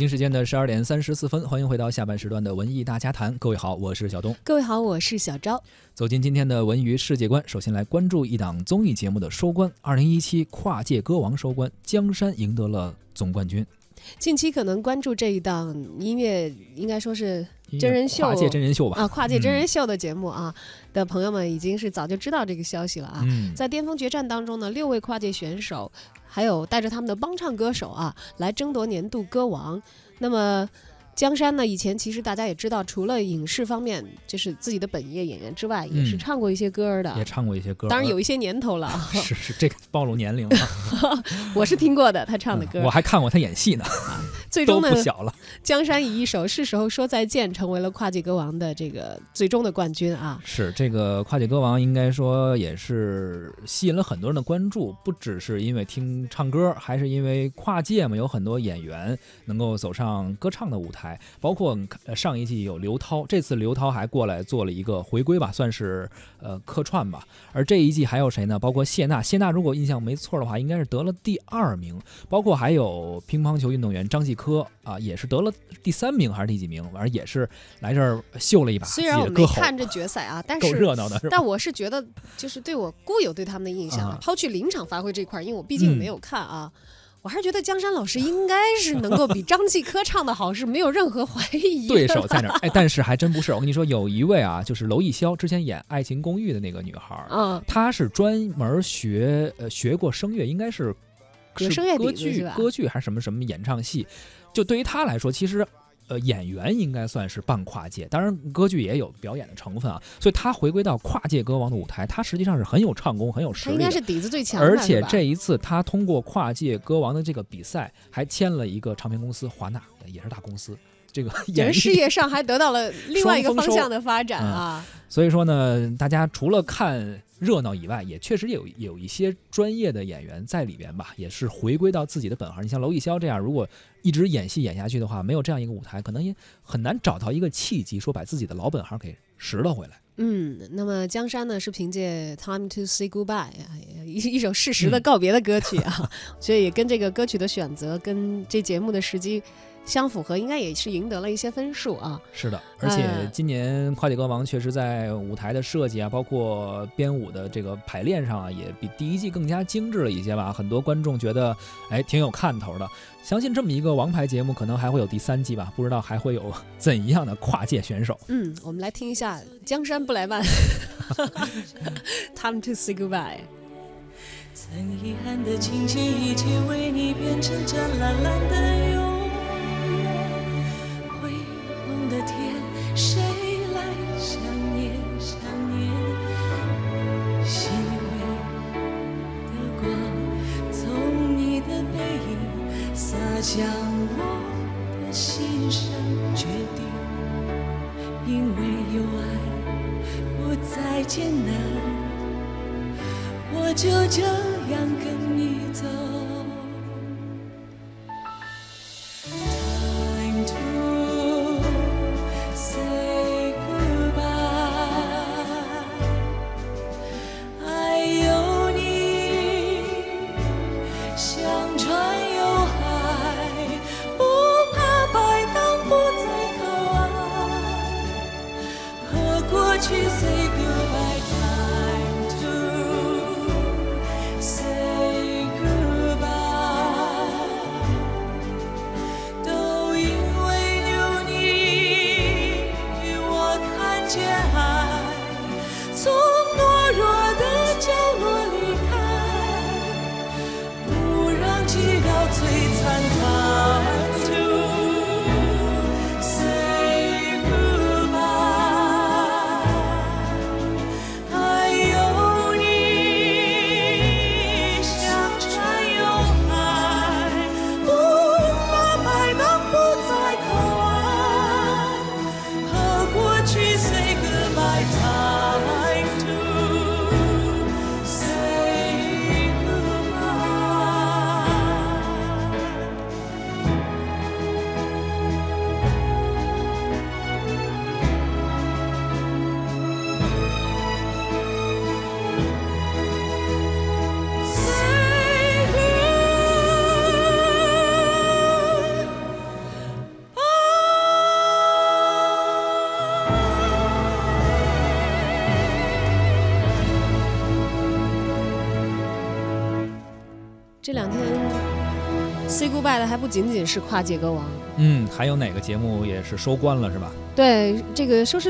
北京时间的十二点三十四分，欢迎回到下半时段的文艺大家谈。各位好，我是小东。各位好，我是小昭。走进今天的文娱世界观，首先来关注一档综艺节目的收官。二零一七跨界歌王收官，江山赢得了总冠军。近期可能关注这一档音乐，应该说是真人秀跨界真人秀吧？啊，跨界真人秀的节目啊的朋友们，已经是早就知道这个消息了啊。嗯，在巅峰决战当中呢，六位跨界选手，还有带着他们的帮唱歌手啊，来争夺年度歌王。那么。江山呢？以前其实大家也知道，除了影视方面，就是自己的本业演员之外，也是唱过一些歌的，也唱过一些歌。当然有一些年头了。是是，这个暴露年龄了。我是听过的，他唱的歌。我还看过他演戏呢。最终呢，不小了。江山以一首《是时候说再见》成为了跨界歌王的这个最终的冠军啊！是这个跨界歌王，应该说也是吸引了很多人的关注，不只是因为听唱歌，还是因为跨界嘛，有很多演员能够走上歌唱的舞台。包括上一季有刘涛，这次刘涛还过来做了一个回归吧，算是呃客串吧。而这一季还有谁呢？包括谢娜，谢娜如果印象没错的话，应该是得了第二名。包括还有乒乓球运动员张继科啊，也是得了第三名还是第几名？反正也是来这儿秀了一把。虽然我没看这决赛啊，但是够热闹的。但我是觉得，就是对我固有对他们的印象，抛去临场发挥这块，因为我毕竟没有看啊。我还是觉得江山老师应该是能够比张继科唱的好，是没有任何怀疑。对手在哪？哎，但是还真不是。我跟你说，有一位啊，就是娄艺潇，之前演《爱情公寓》的那个女孩，嗯，她是专门学呃学过声乐，应该是是歌剧歌剧还是什么什么演唱戏。就对于他来说，其实。呃，演员应该算是半跨界，当然歌剧也有表演的成分啊，所以他回归到跨界歌王的舞台，他实际上是很有唱功、很有实力，应该是底子最强。而且这一次他通过跨界歌王的这个比赛，还签了一个唱片公司华纳，也是大公司。这个人事业上还得到了另外一个方向的发展啊。所以说呢，大家除了看热闹以外，也确实有有一些专业的演员在里边吧，也是回归到自己的本行。你像娄艺潇这样，如果一直演戏演下去的话，没有这样一个舞台，可能也很难找到一个契机，说把自己的老本行给拾了回来。嗯，那么江山呢，是凭借《Time to Say Goodbye》一 一首适时的告别的歌曲啊，所以跟这个歌曲的选择，跟这节目的时机。相符合，应该也是赢得了一些分数啊。是的，而且今年跨界歌王确实在舞台的设计啊，包括编舞的这个排练上啊，也比第一季更加精致了一些吧。很多观众觉得，哎，挺有看头的。相信这么一个王牌节目，可能还会有第三季吧。不知道还会有怎样的跨界选手。嗯，我们来听一下《江山不来慢 》，Time to say goodbye。曾遗憾的情节，一切为你变成湛蓝蓝的从你的背影洒向我的心上决定，因为有爱不再艰难，我就这样跟你走。去 say goodbye time to say goodbye 都因为有你我看见爱从懦弱的角落离开不让寂寥摧残它这两天 say goodbye 的还不仅仅是跨界歌王，嗯，还有哪个节目也是收官了是吧？对这个收视。